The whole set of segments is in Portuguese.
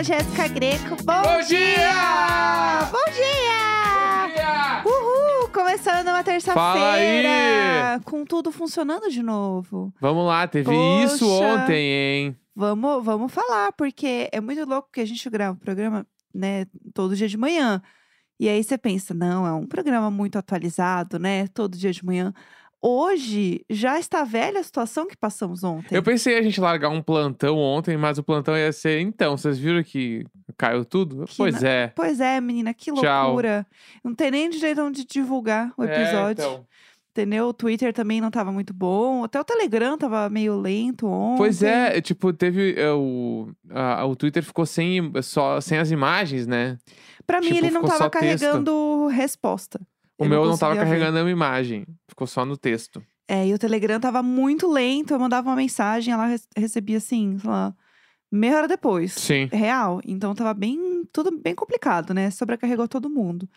a Jéssica Greco. Bom, Bom dia! Bom dia! dia! Uhul! Começando uma terça-feira. Com tudo funcionando de novo. Vamos lá, teve Poxa. isso ontem, hein? Vamos, vamos falar, porque é muito louco que a gente grava um programa, né, todo dia de manhã. E aí você pensa, não, é um programa muito atualizado, né? Todo dia de manhã. Hoje já está velha a situação que passamos ontem. Eu pensei a gente largar um plantão ontem, mas o plantão ia ser. Então, vocês viram que caiu tudo? Que pois na- é. Pois é, menina, que Tchau. loucura. Não tem nem direito de divulgar o episódio. É, então. Entendeu? O Twitter também não tava muito bom. Até o Telegram tava meio lento ontem. Pois é, tipo, teve. é, o, a- o Twitter ficou sem, só, sem as imagens, né? Pra mim, tipo, ele não ficou tava só texto. carregando resposta. O Eu meu não tava conseguia ver. carregando nenhuma imagem. Ficou só no texto. É, e o Telegram tava muito lento. Eu mandava uma mensagem, ela re- recebia assim, sei lá, meia hora depois. Sim. Real. Então tava bem, tudo bem complicado, né? Sobrecarregou todo mundo.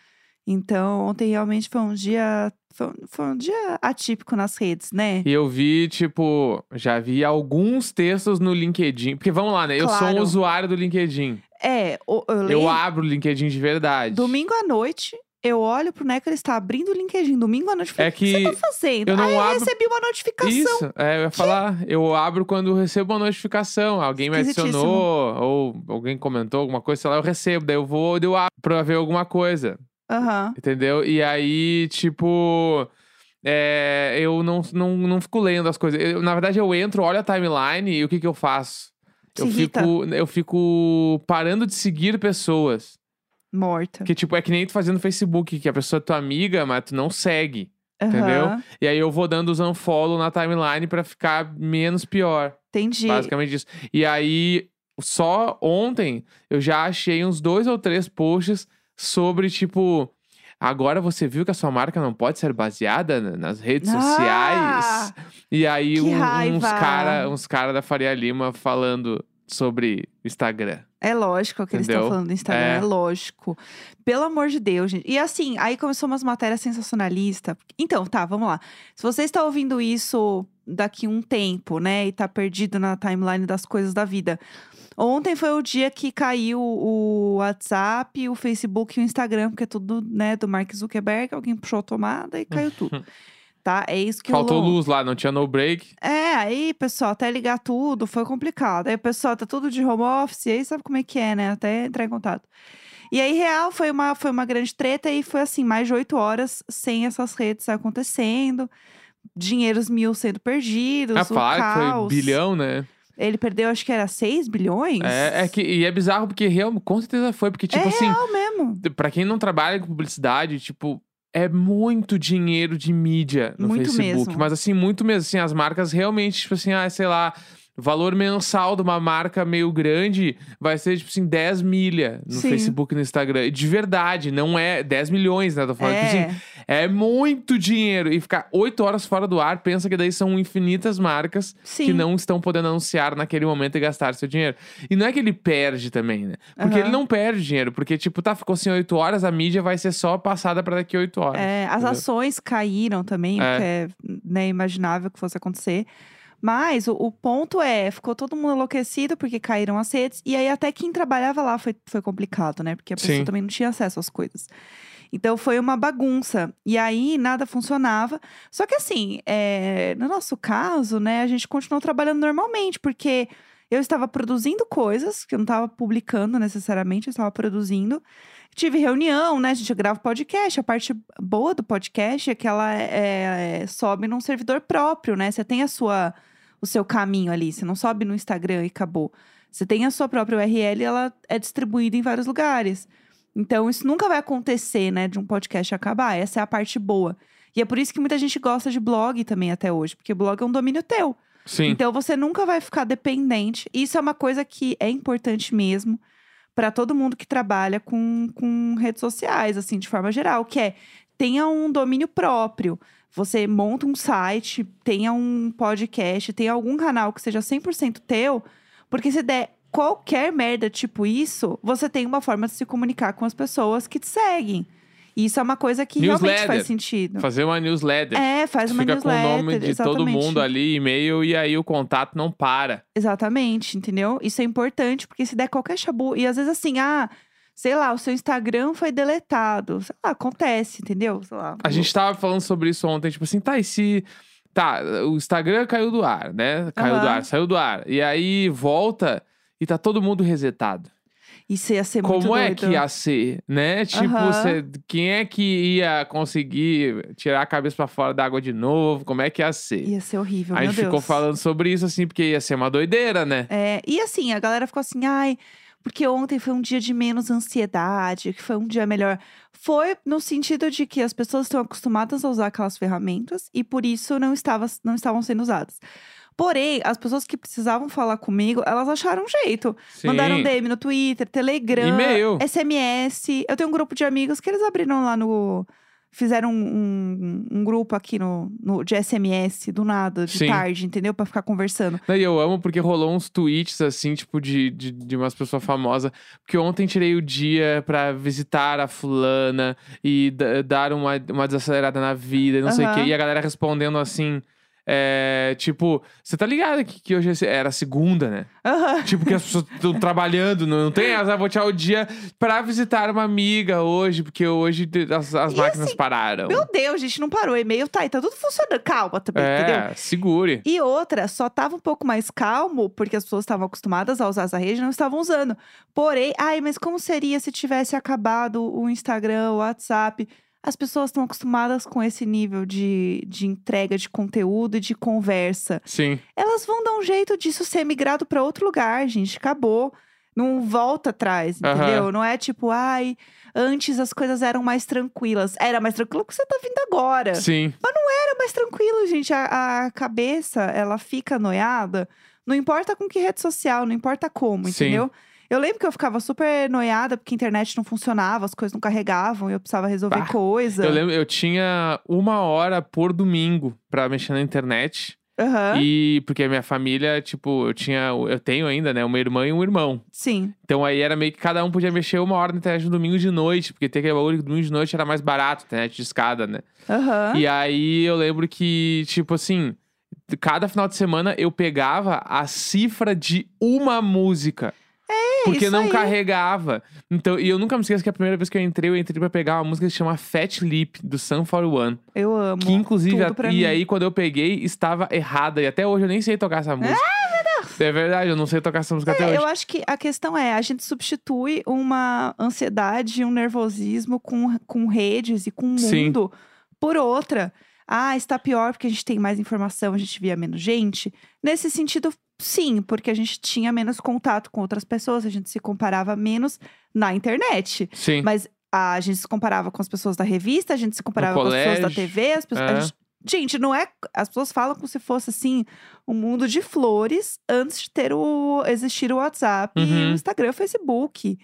Então, ontem realmente foi um dia. Foi, foi um dia atípico nas redes, né? E eu vi, tipo, já vi alguns textos no LinkedIn. Porque vamos lá, né? Eu sou um Claro. usuário do LinkedIn. É, eu, Eu lembro- abro o LinkedIn de verdade. Domingo à noite, eu olho pro Neco, ele está abrindo o LinkedIn. Domingo à noite, eu É que você tá fazendo? eu não Aí eu abro- recebi uma notificação. Isso, é, eu ia falar, eu abro quando eu recebo uma notificação, alguém me adicionou, ou alguém comentou alguma coisa, sei lá, eu recebo, daí eu vou, eu abro pra ver alguma coisa, Aham. entendeu? E aí, tipo, é, eu não, não, não fico lendo as coisas. Eu, na verdade, eu entro, olho a timeline e o que que eu faço? Se Eu irrita. fico, eu fico parando de seguir pessoas. Morta. Que, tipo, é que nem tu fazendo no Facebook, que a pessoa é tua amiga, mas tu não segue. entendeu? Aham. E aí eu vou dando os unfollow na timeline pra ficar menos pior. Entendi. Basicamente isso. E aí, só ontem, eu já achei uns dois ou três posts sobre, tipo. Agora você viu que a sua marca não pode ser baseada na- nas redes Ah! sociais. E aí, um- uns cara, uns cara da Faria Lima falando sobre Instagram. É lógico que eles estão falando do Instagram, é. É. lógico. Pelo amor de Deus, gente. E assim, aí começou umas matérias sensacionalistas. Então, tá, vamos lá. Se você está ouvindo isso daqui um tempo, né, e tá perdido na timeline das coisas da vida. Ontem foi o dia que caiu o WhatsApp, o Facebook e o Instagram, porque é tudo, né, do Mark Zuckerberg, alguém puxou a tomada e caiu tudo. Tá? É isso que Faltou luz lá, não tinha no break. É, aí, pessoal, até ligar tudo foi complicado. Aí, pessoal, tá tudo de home office, aí sabe como é que é, né? Até entrar em contato. E aí, real, foi uma, foi uma grande treta e foi assim, mais de oito horas sem essas redes acontecendo. Dinheiros mil sendo perdidos, Ah, o falaram que foi bilhão, né? Ele perdeu, acho que era 6 bilhões? É, é que, e é bizarro porque real, com certeza foi, porque, tipo é assim, real mesmo. Pra quem não trabalha com publicidade, tipo, é muito dinheiro de mídia no Muito Facebook. mesmo. Mas assim, muito mesmo. Assim, as marcas realmente, tipo assim, ah, sei lá, o valor mensal de uma marca meio grande vai ser, tipo assim, 10 milha no Sim. Facebook e no Instagram. De verdade, não é 10 milhões, né? Tô falando, tipo É, assim, é muito dinheiro. E ficar 8 horas fora do ar, pensa que daí são infinitas marcas sim. que não estão podendo anunciar naquele momento e gastar seu dinheiro. E não é que ele perde também, né? Porque Aham. ele não perde dinheiro, porque, tipo, tá, ficou assim 8 horas, a mídia vai ser só passada pra daqui a 8 horas. É, as entendeu? ações caíram também, É. porque é né, imaginável que fosse acontecer. Mas o, o ponto é, ficou todo mundo enlouquecido porque caíram as redes. E aí até quem trabalhava lá foi, foi complicado, né? Porque a pessoa Sim. também não tinha acesso às coisas. Então foi uma bagunça. E aí nada funcionava. Só que assim, é, no nosso caso, né, a gente continuou trabalhando normalmente, porque eu estava produzindo coisas que eu não estava publicando necessariamente, eu estava produzindo. Tive reunião, né? A gente grava podcast. A parte boa do podcast é que ela é- é- sobe num servidor próprio, né? Você tem a sua, o seu caminho ali. Você não sobe no Instagram e acabou. Você tem a sua própria URL e ela é distribuída em vários lugares. Então, isso nunca vai acontecer, né? De um podcast acabar. Essa é a parte boa. E é por isso que muita gente gosta de blog também até hoje. Porque blog é um domínio teu. Sim. Então você nunca vai ficar dependente. Isso é uma coisa que é importante mesmo para todo mundo que trabalha com, com redes sociais, assim, de forma geral, que é tenha um domínio próprio. Você monta um site, tenha um podcast, tenha algum canal que seja 100% teu, porque se der qualquer merda tipo isso, você tem uma forma de se comunicar com as pessoas que te seguem. E isso é uma coisa que realmente Newsletter. faz sentido. Fazer uma newsletter. É, faz uma Fica com newsletter. o nome de todo exatamente. mundo ali, e-mail, e aí o contato não para. Exatamente, entendeu? Isso é importante, porque se der qualquer chabu. E às vezes assim, ah, sei lá, o seu Instagram foi deletado. Sei lá, acontece, entendeu? Sei lá. A gente tava falando sobre isso ontem, tipo assim, tá, e se. Tá, o Instagram caiu do ar, né? Caiu do Aham. ar, saiu do ar. E aí volta e tá todo mundo resetado. Isso ia ser muito Como é doido. que ia ser, né? Tipo, Aham. cê- quem é que ia conseguir tirar a cabeça pra fora da água de novo? Como é que ia ser? Ia ser horrível, a gente ficou Deus. falando sobre isso, assim, porque ia ser uma doideira, né? É, e assim, a galera ficou assim, ai, porque ontem foi um dia de menos ansiedade, que foi um dia melhor. Foi no sentido de que as pessoas estão acostumadas a usar aquelas ferramentas e por isso não, estava, não estavam sendo usadas. Porém, as pessoas que precisavam falar comigo, elas acharam um jeito. Sim. Mandaram DM no Twitter, Telegram, E-mail. SMS. Eu tenho um grupo de amigos que eles abriram lá no. Fizeram um, um- um grupo aqui no, no- de SMS do nada, de Sim. tarde, entendeu? Pra ficar conversando. E eu amo porque rolou uns tweets, assim, tipo, de, de, de umas pessoas famosas. Porque ontem tirei o dia pra visitar a fulana e da- dar uma, uma desacelerada na vida, e não sei o quê. E a galera respondendo assim. É, tipo, você tá ligado que, que hoje é era segunda, né? Aham. Tipo, que as pessoas estão trabalhando, não, não tem essa, ah, vou tirar o dia pra visitar uma amiga hoje, porque hoje as, as máquinas assim, pararam. Meu Deus, gente, não parou. E-mail tá aí, tá tudo funcionando. Calma também, entendeu? é, segure. E outra, só tava um pouco mais calmo, porque as pessoas estavam acostumadas a usar essa rede e não estavam usando. Porém, ai, mas como seria se tivesse acabado o Instagram, o WhatsApp? As pessoas estão acostumadas com esse nível de, de entrega de conteúdo e de conversa. Sim. Elas vão dar um jeito disso ser migrado para outro lugar, gente. Acabou. Não volta atrás, entendeu? Não é tipo, ai, antes as coisas eram mais tranquilas. Era mais tranquilo que você tá vindo agora. Sim. Era mais tranquilo, gente. A, a cabeça, ela fica noiada. Não importa com que rede social, não importa como, Sim. entendeu? Eu lembro que eu ficava super noiada porque a internet não funcionava, as coisas não carregavam e eu precisava resolver Bah, coisa. Eu lembro, eu tinha uma hora por domingo pra mexer na internet. Aham, E porque a minha família, tipo, eu tinha. Eu tenho ainda, né? Uma irmã e um irmão. Sim. Então aí era meio que cada um podia mexer uma hora na internet no domingo de noite, porque tem aquele bagulho domingo de noite era mais barato, internet de escada, né? Aham. E aí eu lembro que, tipo assim, cada final de semana eu pegava a cifra de uma música. Porque É, isso não aí. carregava. Então, e eu nunca me esqueço que a primeira vez que eu entrei, eu entrei pra pegar uma música que se chama Fat Lip, do Sun 41. Eu amo. Que inclusive, a- e mim. aí quando eu peguei, estava errada. E até hoje eu nem sei tocar essa música. É verdade, eu não sei tocar essa música até É, hoje. eu acho que a questão é, a gente substitui uma ansiedade, um nervosismo com, com redes e com o Sim. mundo por outra. Ah, está pior porque a gente tem mais informação, a gente via menos gente. Nesse sentido, sim, porque a gente tinha menos contato com outras pessoas, a gente se comparava menos na internet. Sim. Mas a gente se comparava com as pessoas da revista, a gente se comparava com as pessoas da TV, as pessoas. é. gente- gente, não é. As pessoas falam como se fosse assim um mundo de flores antes de ter o existir o WhatsApp e Uhum. o Instagram, o Facebook.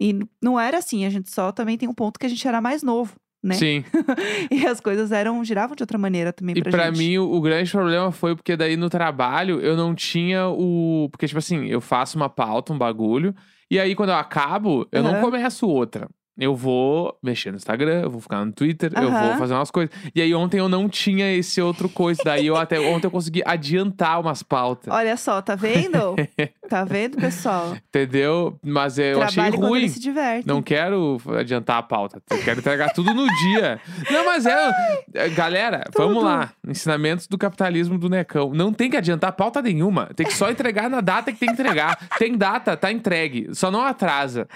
E não era assim, a gente só também tem um ponto que a gente era mais novo, né? Sim. E as coisas eram giravam de outra maneira também E pra, pra gente. mim, o, o grande problema foi porque daí no trabalho eu não tinha o. Porque, tipo assim, eu faço uma pauta, um bagulho, e aí quando eu acabo, eu não Aham. começo outra. Eu vou mexer no Instagram, eu vou ficar no Twitter, eu vou fazer umas coisas. E aí ontem eu não tinha esse outro coisa. Daí eu até ontem eu consegui adiantar umas pautas. Olha só, tá vendo? tá vendo, pessoal? Entendeu? Mas eu Trabalhe achei quando ruim. ele se diverte. Não quero adiantar a pauta. Eu quero entregar tudo no dia. Não, mas é. é, Galera, vamos lá. Ensinamentos do capitalismo do Necão. Não tem que adiantar pauta nenhuma. Tem que só entregar na data que tem que entregar. Tem data, tá entregue. Só não atrasa.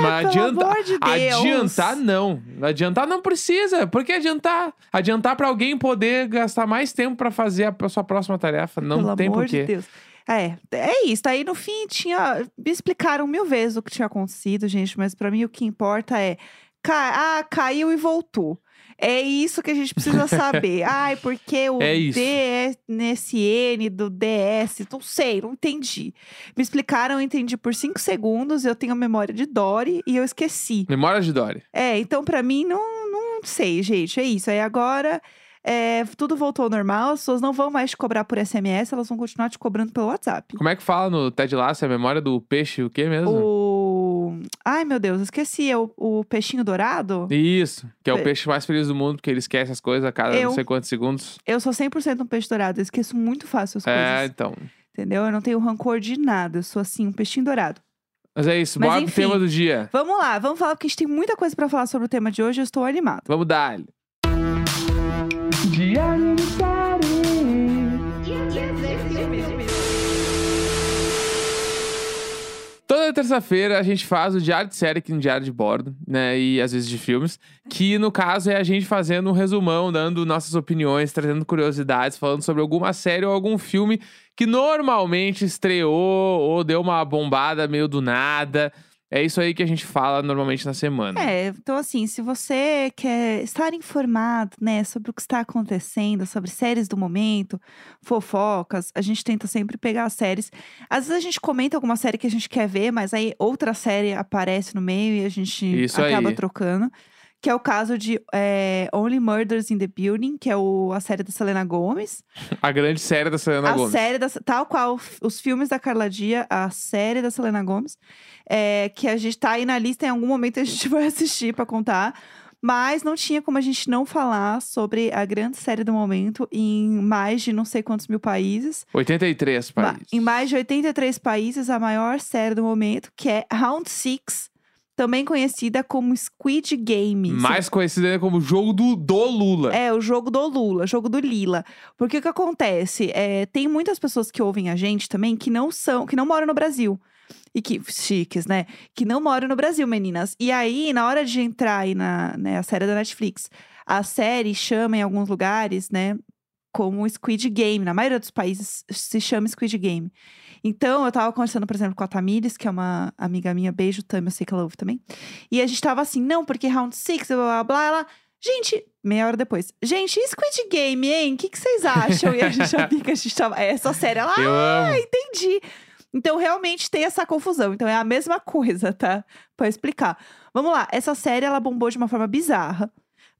mas pelo amor de Deus. Adiantar, não. Adiantar não precisa. Por que adiantar? Adiantar pra alguém poder gastar mais tempo pra fazer a sua próxima tarefa. Não Pelo tem porquê. de Deus. É, é isso. Aí no fim tinha. Me explicaram mil vezes o que tinha acontecido, gente, mas pra mim o que importa é. Ca... Ah, caiu e voltou. É isso que a gente precisa saber. Ai, porque o É isso. DSN do DS, não sei, não entendi. Me explicaram, eu entendi por cinco segundos, eu tenho a memória de Dory e eu esqueci. Memória de Dory. É, então pra mim não, não sei, gente. É isso. Aí agora é, tudo voltou ao normal, as pessoas não vão mais te cobrar por SMS, elas vão continuar te cobrando pelo WhatsApp. Como é que fala no Ted Lasso? É a memória do peixe o quê mesmo? O. Ai, meu Deus, esqueci. É o, o peixinho dourado? Isso, que é o Pe- peixe mais feliz do mundo, porque ele esquece as coisas a cada Eu. não sei quantos segundos. Eu sou 100% um peixe dourado. Eu esqueço muito fácil as É, coisas. então. Entendeu? Eu não tenho rancor de nada. Eu sou assim, um peixinho dourado. Mas é isso, Mas bora pro enfim. tema do dia. Vamos lá, vamos falar, porque a gente tem muita coisa pra falar sobre o tema de hoje. Eu estou animado. Vamos dar. Toda terça-feira a gente faz o diário de série aqui no Diário de Bordo, né? E às vezes de filmes. Que no caso é a gente fazendo um resumão, dando nossas opiniões, trazendo curiosidades, falando sobre alguma série ou algum filme que normalmente estreou ou deu uma bombada meio do nada. É isso aí que a gente fala normalmente na semana. É, então assim, se você quer estar informado, né, sobre o que está acontecendo, sobre séries do momento, fofocas, a gente tenta sempre pegar as séries. Às vezes a gente comenta alguma série que a gente quer ver, mas aí outra série aparece no meio e a gente Isso acaba aí. trocando. Que é o caso de é, Only Murders in the Building, que é o- a série da Selena Gomez. A grande série da Selena a Gomez. série da, tal qual os filmes da Carla Dia, a série da Selena Gomes, é, que a gente tá aí na lista em algum momento a gente vai assistir pra contar. Mas não tinha como a gente não falar sobre a grande série do momento em mais de não sei quantos mil países. 83 Ma- países. Em mais de 83 países, a maior série do momento, que é Round Six, também conhecida como Squid Game. Mais conhecida como jogo do, do Lula. é, o jogo do Lula, jogo do Lila. Porque o que acontece? É, tem muitas pessoas que ouvem a gente também que não são, que não moram no Brasil. E que, chiques, né? Que não moram no Brasil, meninas. E aí, na hora de entrar aí na né, a série da Netflix, a série chama em alguns lugares, né? Como Squid Game. Na maioria dos países se chama Squid Game. Então, eu tava conversando, por exemplo, com a Tamires, que é uma amiga minha, beijo, Tam, eu sei que ela ouve também. E a gente tava assim, não, porque round six, blá blá blá. Ela, gente, meia hora depois, gente, e Squid Game, hein? O que, que vocês acham? E a gente sabia que a gente tava. É essa série, ela, Eu ah, amo. entendi. Então, realmente tem essa confusão. Então, é a mesma coisa, tá? Pra explicar. Vamos lá. Essa série, ela bombou de uma forma bizarra.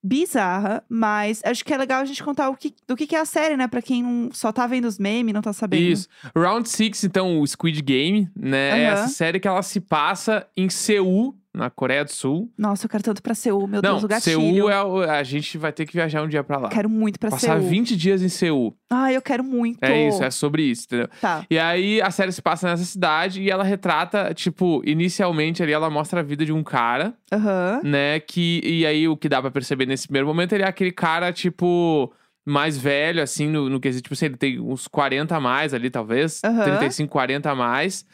Bizarra, mas acho que é legal a gente contar o que, do que, que é a série, né? Pra quem não, só tá vendo os memes, não tá sabendo. Isso. Round Six, então, o Squid Game, né? É Aham. essa série que ela se passa em Seul, na Coreia do Sul. Nossa, eu quero tanto pra Seul, meu Não, Deus, o gatilho. Seul é o, a gente vai ter que viajar um dia pra lá. Quero muito pra Passar Seul. 20 dias em Seul. Ai, eu quero muito. É isso, é sobre isso, entendeu? Tá. E aí a série se passa nessa cidade e ela retrata, tipo, inicialmente ali ela mostra a vida de um cara, Aham. né? Que, e aí o que dá pra perceber nesse primeiro momento, ele é aquele cara, tipo, mais velho, assim, no, no quesito, tipo assim, ele tem uns 40 a mais ali, talvez. Aham. 35, 40 a mais.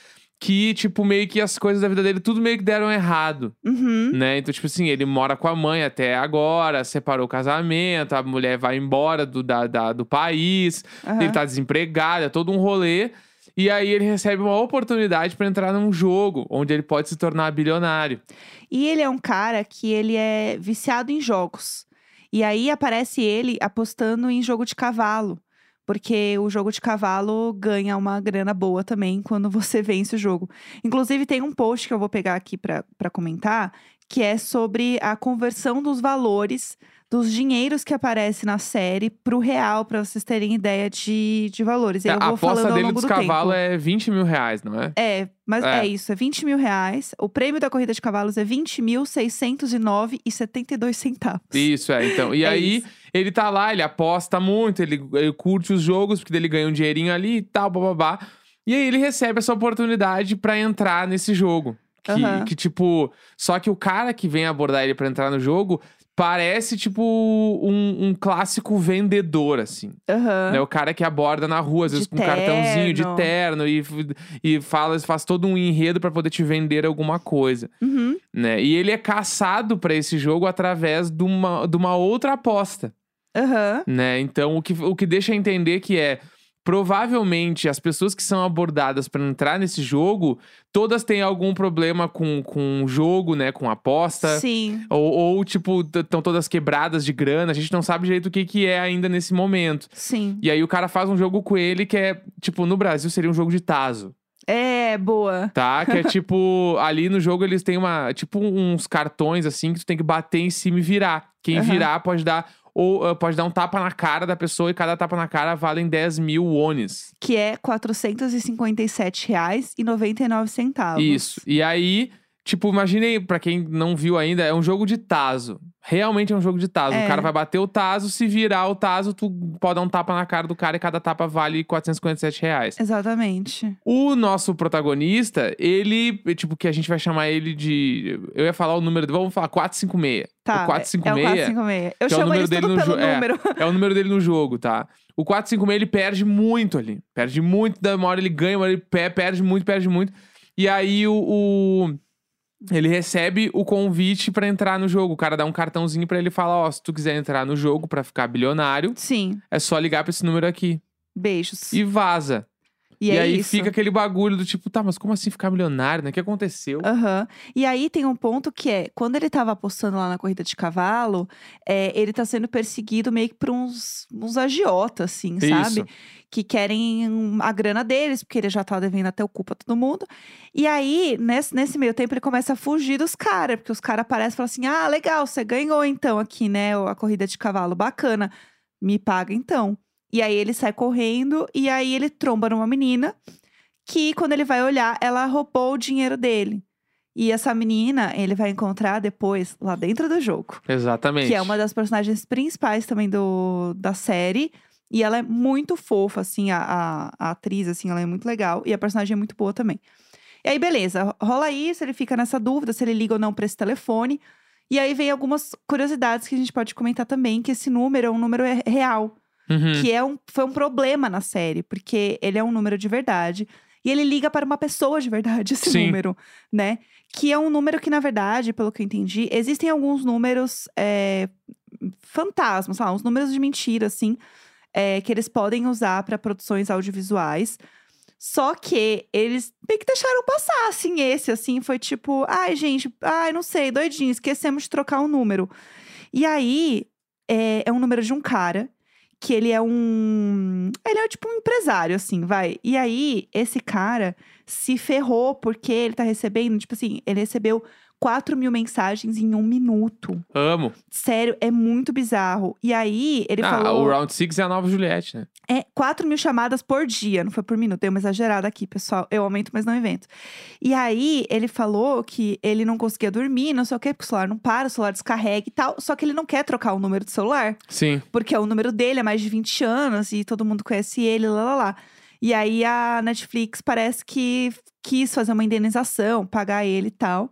Que, tipo, meio que as coisas da vida dele tudo meio que deram errado, Uhum. né? Então, tipo assim, ele mora com a mãe até agora, separou o casamento, a mulher vai embora do, da, da- do país, aham. ele tá desempregado, é todo um rolê. E aí ele recebe uma oportunidade pra entrar num jogo onde ele pode se tornar bilionário. E ele é um cara que ele é viciado em jogos. E aí aparece ele apostando em jogo de cavalo. Porque o jogo de cavalo ganha uma grana boa também quando você vence o jogo. Inclusive, tem um post que eu vou pegar aqui pra comentar, que é sobre a conversão dos valores dos dinheiros que aparecem na série pro real, pra vocês terem ideia de, de valores. Aí eu a vou falando aposta ao dele dos do cavalos é 20 mil reais, não é? É, mas É. é. isso, é 20 mil reais. O prêmio da corrida de cavalos é 20.609,72 centavos. Isso, é. Então, e É aí isso. ele tá lá, ele aposta muito, ele, ele curte os jogos, porque ele ganha um dinheirinho ali e tal, bababá. E aí ele recebe essa oportunidade pra entrar nesse jogo. Que, Aham. que, tipo, só que o cara que vem abordar ele pra entrar no jogo parece, tipo, um, um clássico vendedor, assim. Aham. Né? O cara que aborda na rua, às De vezes com um cartãozinho de terno. e, e fala, faz todo um enredo pra poder te vender alguma coisa, Uhum. né? E ele é caçado pra esse jogo através de uma, de uma outra aposta, Aham. né? Então, o que, o que deixa entender que é provavelmente as pessoas que são abordadas pra entrar nesse jogo, todas têm algum problema com, com o jogo, né? Com aposta. Sim. Ou, ou, tipo, estão todas quebradas de grana. A gente não sabe direito o que, que é ainda nesse momento. Sim. E aí o cara faz um jogo com ele que é, tipo, no Brasil seria um jogo de taso, É, boa. tá? Que é tipo, ali no jogo eles têm uma, tipo, uns cartões assim que tu tem que bater em cima e virar. Quem Aham. virar pode dar ou ah, pode dar um tapa na cara da pessoa e cada tapa na cara valem 10 mil wones. Que é R$ 457,99 centavos. Isso. E aí, Tipo, imaginei, pra quem não viu ainda, é um jogo de taso. Realmente é um jogo de taso. É. O cara vai bater o taso, se virar o taso, tu pode dar um tapa na cara do cara e cada tapa vale 457 reais. Exatamente. O nosso protagonista, ele, tipo, que a gente vai chamar ele de. Eu ia falar o número, vamos falar 456. Tá. O 456 É o 456. Eu que é chamo número eles dele no pelo é. número. é o número dele no jogo, tá? O 456 ele perde muito ali. Perde muito, da uma hora ele ganha, uma hora ele pe- perde muito, perde muito. E aí o. o- ele recebe o convite pra entrar no jogo. O cara dá um cartãozinho pra ele e fala: Ó, se tu quiser entrar no jogo pra ficar bilionário, Sim. é só ligar pra esse número aqui. Beijos. E vaza. E, E, é aí isso. fica aquele bagulho do tipo, tá, mas como assim ficar milionário, né? O que aconteceu? Aham. E aí tem um ponto que é, quando ele tava apostando lá na corrida de cavalo, é, ele tá sendo perseguido meio que por uns, uns agiotas, assim, sabe? Isso. Que querem a grana deles, porque ele já tá devendo até o cu pra todo mundo. E aí, nesse, nesse meio tempo, ele começa a fugir dos caras, porque os caras aparecem e falam assim: ah, legal, você ganhou então aqui, né? A corrida de cavalo, bacana. Me paga então. E aí ele sai correndo e aí ele tromba numa menina que, quando ele vai olhar, ela roubou o dinheiro dele. E essa menina, ele vai encontrar depois lá dentro do jogo. Exatamente. Que é uma das personagens principais também do, da série. E ela é muito fofa, assim, a, a, a atriz, assim, ela é muito legal. E a personagem é muito boa também. E aí, beleza, rola isso, ele fica nessa dúvida se ele liga ou não pra esse telefone. E aí vem algumas curiosidades que a gente pode comentar também, que esse número é um número re- real. Uhum. Que é um, foi um problema na série, porque ele é um número de verdade. E ele liga para uma pessoa de verdade, esse Sim. número, né? Que é um número que, na verdade, pelo que eu entendi, existem alguns números é, fantasmas, sei lá, uns números de mentira, assim, é, que eles podem usar para produções audiovisuais. Só que eles meio que deixaram passar, assim, esse, assim, foi tipo, ai, gente, ai, não sei, doidinho, esquecemos de trocar o número. E aí, é, é um número de um cara que ele é um. Ele é tipo um empresário, assim, vai. E aí, esse cara se ferrou porque ele tá recebendo, tipo assim, ele recebeu 4 mil mensagens em um minuto. Amo. Sério, é muito bizarro. E aí, ele ah, falou. o Round Six é a nova Juliette, né? É 4 mil chamadas por dia, não foi por minuto. Dei uma exagerada aqui, pessoal. Eu aumento, mas não invento. E aí, ele falou que ele não conseguia dormir, não sei o quê, porque o celular não para, o celular descarrega e tal. Só que ele não quer trocar o número de celular. Sim. Porque é o número dele, é mais de 20 anos e todo mundo conhece ele, lá, lá, lá. E aí a Netflix parece que quis fazer uma indenização, pagar ele e tal.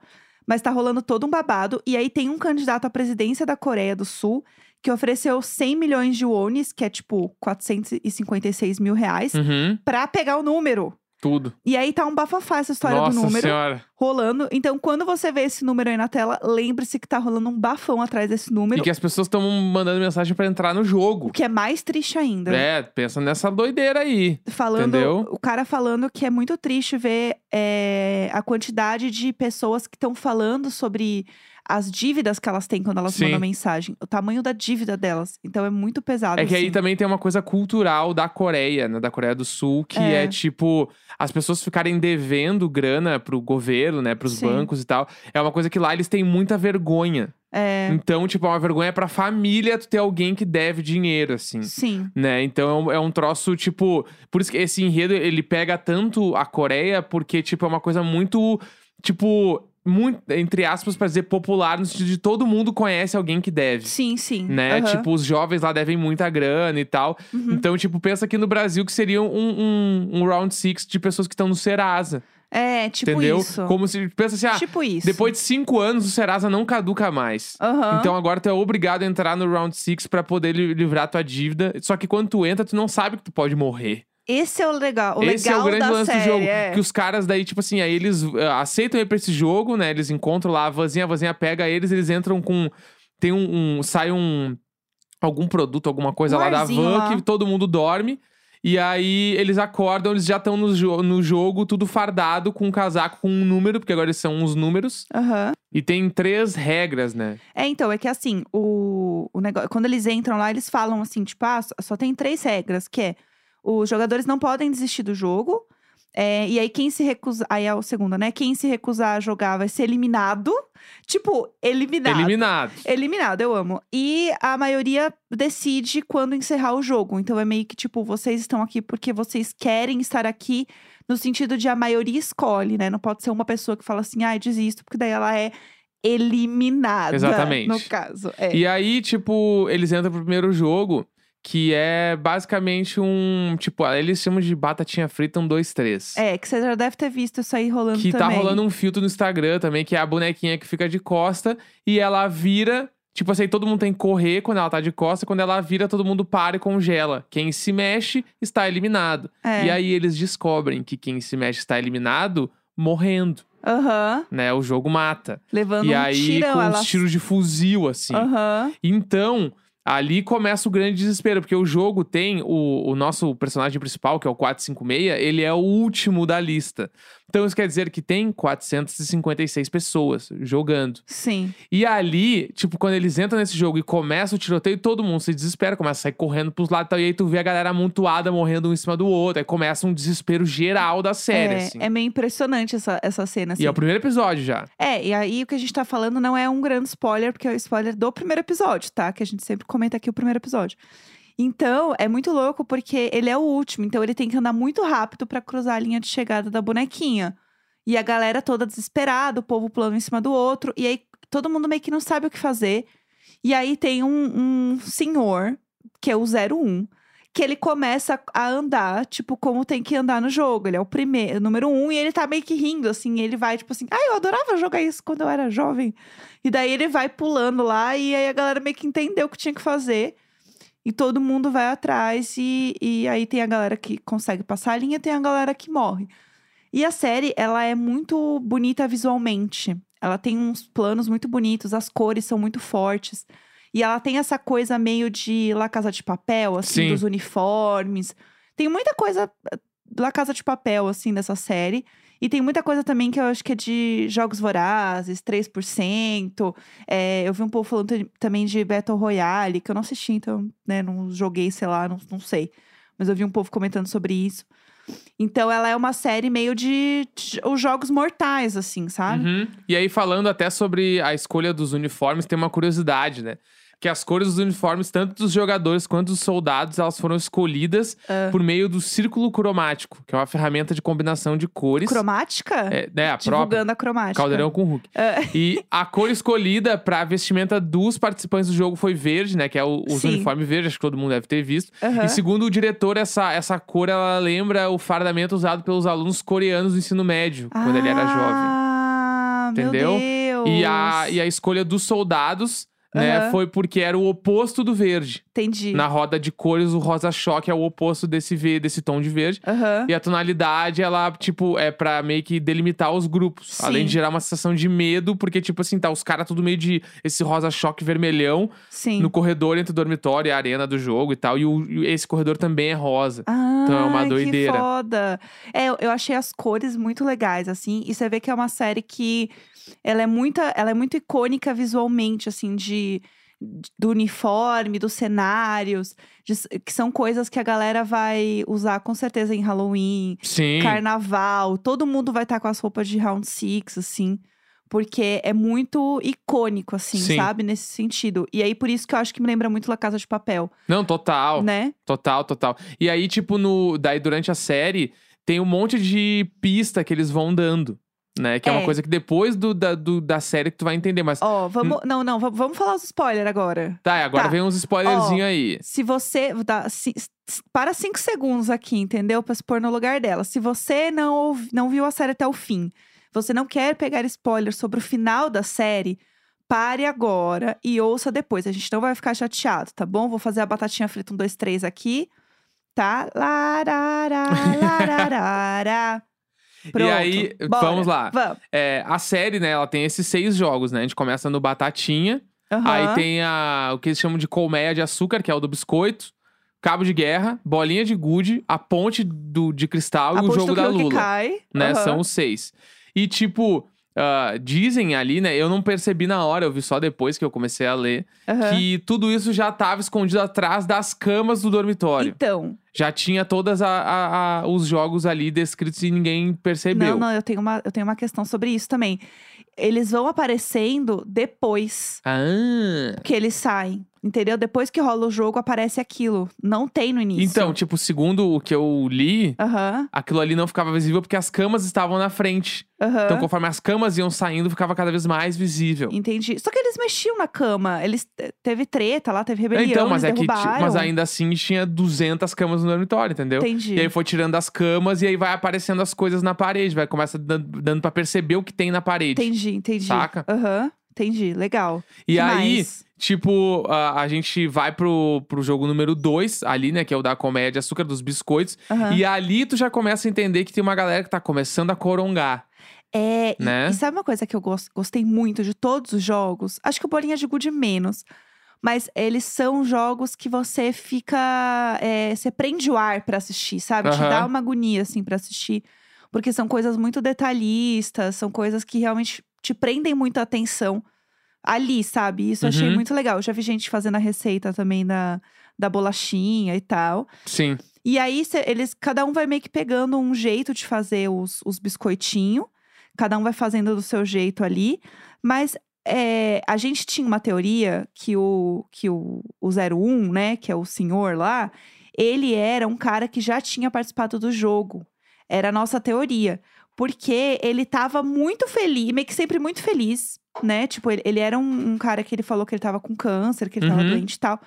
Mas tá rolando todo um babado. E aí tem um candidato à presidência da Coreia do Sul que ofereceu 100 milhões de wones, que é tipo 456 mil reais, Uhum. pra pegar o número. Tudo. E aí tá um bafafá essa história Nossa do número senhora. rolando. Então, quando você vê esse número aí na tela, lembre-se que tá rolando um bafão atrás desse número. E que as pessoas estão mandando mensagem pra entrar no O jogo. que é mais triste ainda. É, pensa nessa doideira aí. falando, Entendeu? o cara falando que é muito triste ver é, a quantidade de pessoas que estão falando sobre as dívidas que elas têm quando elas Sim. mandam mensagem, o tamanho da dívida delas. Então é muito pesado. É que aí assim. também tem uma coisa cultural da Coreia, né? Da Coreia do Sul, que é, É. tipo, as pessoas ficarem devendo grana pro governo, né? Pros Sim. bancos e tal. É uma coisa que lá eles têm muita vergonha. É, Então, tipo, é uma vergonha pra família tu ter alguém que deve dinheiro, assim. sim, Né? Então é um, é um troço, tipo. Por isso que esse enredo ele pega tanto a Coreia, porque, tipo, é uma coisa muito. Tipo. Muito, entre aspas, pra dizer popular, no sentido de todo mundo conhece alguém que deve. sim, sim. Né? Aham. Tipo, os jovens lá devem muita grana e tal. Uhum. Então, tipo, pensa aqui no Brasil que seria um, um, um round six de pessoas que estão no Serasa. É, tipo entendeu? isso. Como se. Pensa assim, ah, tipo isso. depois de cinco anos o Serasa não caduca mais. Aham. Então agora tu é obrigado a entrar no round six pra poder li- livrar tua dívida. Só que quando tu entra, tu não sabe que tu pode morrer. Esse é o legal. O Esse é legal o grande lance série, do jogo. é. Que os caras daí, tipo assim, aí eles ah, aceitam ir pra esse jogo, né? Eles encontram lá a vanzinha, a vanzinha pega eles, eles entram com. Tem um. um- sai um. Algum produto, alguma coisa Um lá da van lá. que todo mundo dorme. E aí eles acordam, eles já estão no, jo- no jogo, tudo fardado, com um casaco com um número, porque agora eles são uns números. Aham. E tem três regras, né? É, então, é que assim, o, o negócio, quando eles entram lá, eles falam assim, tipo, ah, só tem três regras, que é os jogadores não podem desistir do jogo. é, e aí, quem se recusar. Aí é o segundo, né? Quem se recusar a jogar vai ser eliminado. Tipo, eliminado. Eliminados. Eliminado, eu amo. E a maioria decide quando encerrar o jogo. Então é meio que tipo, vocês estão aqui porque vocês querem estar aqui no sentido de a maioria escolhe, né? Não pode ser uma pessoa que fala assim, ai, desisto, porque daí ela é eliminada. Exatamente. No caso. É. E aí, tipo, eles entram pro primeiro jogo, que é basicamente um. Tipo, eles chamam de batatinha frita um, dois, três. É, que você já deve ter visto isso aí rolando Que também. tá rolando um filtro no Instagram também, que é a bonequinha que fica de costa e ela vira. Tipo assim, todo mundo tem que correr quando ela tá de costa, quando ela vira, todo mundo para e congela. Quem se mexe está eliminado. É. E aí eles descobrem que quem se mexe está eliminado morrendo, Aham. né? O jogo mata. Levando e um aí tirão. com ela... os tiros de fuzil, assim. Aham. Então, ali começa o grande desespero, porque o jogo tem o, o nosso personagem principal, que é o 456, ele é o último da lista. Então, isso quer dizer que tem 456 pessoas jogando. Sim. E ali, tipo, quando eles entram nesse jogo e começa o tiroteio, todo mundo se desespera, começa a sair correndo pros lados e tal. E aí tu vê a galera amontoada morrendo um em cima do outro. Aí começa um desespero geral da série, é, assim. é meio impressionante essa, essa cena, assim. E é o primeiro episódio já. É, e aí o que a gente tá falando não é um grande spoiler, porque é o spoiler do primeiro episódio, tá? Que a gente sempre comenta aqui o primeiro episódio. Então, é muito louco porque ele é o último, então ele tem que andar muito rápido pra cruzar a linha de chegada da bonequinha. E a galera toda desesperada, o povo pulando em cima do outro, e aí todo mundo meio que não sabe o que fazer. E aí tem um, um senhor, que é o 01, que ele começa a andar, tipo, como tem que andar no jogo. Ele é o primeiro, número um, e ele tá meio que rindo, assim. Ele vai, tipo assim, ah, eu adorava jogar isso quando eu era jovem. E daí ele vai pulando lá, e aí a galera meio que entendeu o que tinha que fazer. E todo mundo vai atrás, e, e aí tem a galera que consegue passar a linha, tem a galera que morre. E a série, ela é muito bonita visualmente. Ela tem uns planos muito bonitos, as cores são muito fortes. E ela tem essa coisa meio de La Casa de Papel, assim, Sim. dos uniformes. Tem muita coisa eh, La Casa de Papel, assim, nessa série. E tem muita coisa também que eu acho que é de Jogos Vorazes, 3%. É, eu vi um povo falando também de Battle Royale, que eu não assisti, então, né, não joguei, sei lá, não, não sei. Mas eu vi um povo comentando sobre isso. Então, ela é uma série meio de, de- os jogos mortais, assim, sabe? Uhum. E aí, falando até sobre a escolha dos uniformes, tem uma curiosidade, né? Que as cores dos uniformes, tanto dos jogadores quanto dos soldados, elas foram escolhidas Ah. por meio do círculo cromático, que é uma ferramenta de combinação de cores. Cromática? É, né, a própria. A cromática. Caldeirão com Hulk. Ah, E a cor escolhida pra vestimenta dos participantes do jogo foi verde, né? Que é o, os uniformes verdes, acho que todo mundo deve ter visto. E segundo o diretor, essa, essa cor ela lembra o fardamento usado pelos alunos coreanos do ensino médio, quando ele era jovem. Ah, Entendeu? Meu Deus. E a, e a escolha dos soldados, né, Aham. foi porque era o oposto do verde. Entendi. Na roda de cores, o rosa choque é o oposto desse, ve- desse tom de verde. Aham. E a tonalidade, ela, tipo, é pra meio que delimitar os grupos. Sim. Além de gerar uma sensação de medo, porque, tipo assim, tá os caras tudo meio de esse rosa choque vermelhão Sim. no corredor entre o dormitório e a arena do jogo e tal. E, o- e esse corredor também é rosa. Ah, Então é uma doideira. Que foda. É, eu achei as cores muito legais, assim. E você vê que é uma série que ela é muita, ela é muito icônica visualmente, assim, de do uniforme, dos cenários, de- que são coisas que a galera vai usar com certeza em Halloween, Sim. carnaval. Todo mundo vai estar com as roupas de Round Six, assim. Porque é muito icônico, assim, Sim. sabe? Nesse sentido. E aí, por isso que eu acho que me lembra muito La Casa de Papel, Não, total. né? Total, total. E aí, tipo, no, daí durante a série, tem um monte de pista que eles vão dando. Né? Que é, É. uma coisa que depois do, da, do- da série que tu vai entender. Mas. Ó, vamos. Não, não, va- vamos falar os spoilers agora. Tá, agora Tá. vem uns spoilerzinhos aí. Se você. Dá, se- para cinco segundos aqui, entendeu? Pra se pôr no lugar dela. Se você não, não viu a série até o fim, você não quer pegar spoiler sobre o final da série, pare agora e ouça depois. A gente não vai ficar chateado, tá bom? Vou fazer a batatinha frita um, dois, três aqui. Tá? Larará, Pronto. aí, bora. vamos lá. Vamos. É, a série, né, ela tem esses seis jogos, né? A gente começa no Batatinha. Aí Aham. tem a, o que eles chamam de colmeia de açúcar, que é o do biscoito. Cabo de guerra, bolinha de gude, a ponte do, de cristal a e o jogo da Kilo que Lula. cai. né? Aham. São os seis. E, tipo, ah, dizem ali, né? Eu não percebi na hora, eu vi só depois que eu comecei a ler, Aham. que tudo isso já tava escondido atrás das camas do dormitório. Então, Já tinha todos os jogos ali descritos e ninguém percebeu. Não, não, eu tenho, uma, eu tenho uma questão sobre isso também. Eles vão aparecendo depois Ah, que eles saem. Entendeu? Depois que rola o jogo, aparece aquilo. Não tem no início. Então, tipo, segundo o que eu li, Aham, aquilo ali não ficava visível porque as camas estavam na frente. aham. Então, conforme as camas iam saindo, ficava cada vez mais visível. Entendi. Só que eles mexiam na cama. Eles te- teve treta lá, teve rebelião, então, mas é que mas ainda assim tinha 200 camas no dormitório, entendeu? Entendi. E aí foi tirando as camas e aí vai aparecendo as coisas na parede, vai começa dando, dando para perceber o que tem na parede. Entendi, entendi. Saca? Aham, entendi. Legal. E Que aí, mais? Tipo, a, a gente vai pro, pro jogo número 2, ali, né, que é o da comédia Açúcar dos Biscoitos. Aham. E ali tu já começa a entender que tem uma galera que tá começando a corongar. É, e- né? e, sabe uma coisa que eu gos- gostei muito de todos os jogos? Acho que o Bolinha de Gude menos. Mas eles são jogos que você fica. é, você prende o ar pra assistir, sabe? Te Aham. dá uma agonia, assim, pra assistir. Porque são coisas muito detalhistas, são coisas que realmente te prendem muito a atenção ali, sabe? Isso eu achei Uhum. muito legal. Eu já vi gente fazendo a receita também da, da bolachinha e tal. Sim. E aí, cê- eles, cada um vai meio que pegando um jeito de fazer os, os biscoitinhos. Cada um vai fazendo do seu jeito ali. Mas é, a gente tinha uma teoria que o, que o, o 01, né, que é o senhor lá, ele era um cara que já tinha participado do jogo. Era a nossa teoria. Porque ele tava muito feliz, meio que sempre muito feliz, né? Tipo, ele, ele era um, um cara que ele falou que ele tava com câncer, que ele tava Uhum. doente e tal.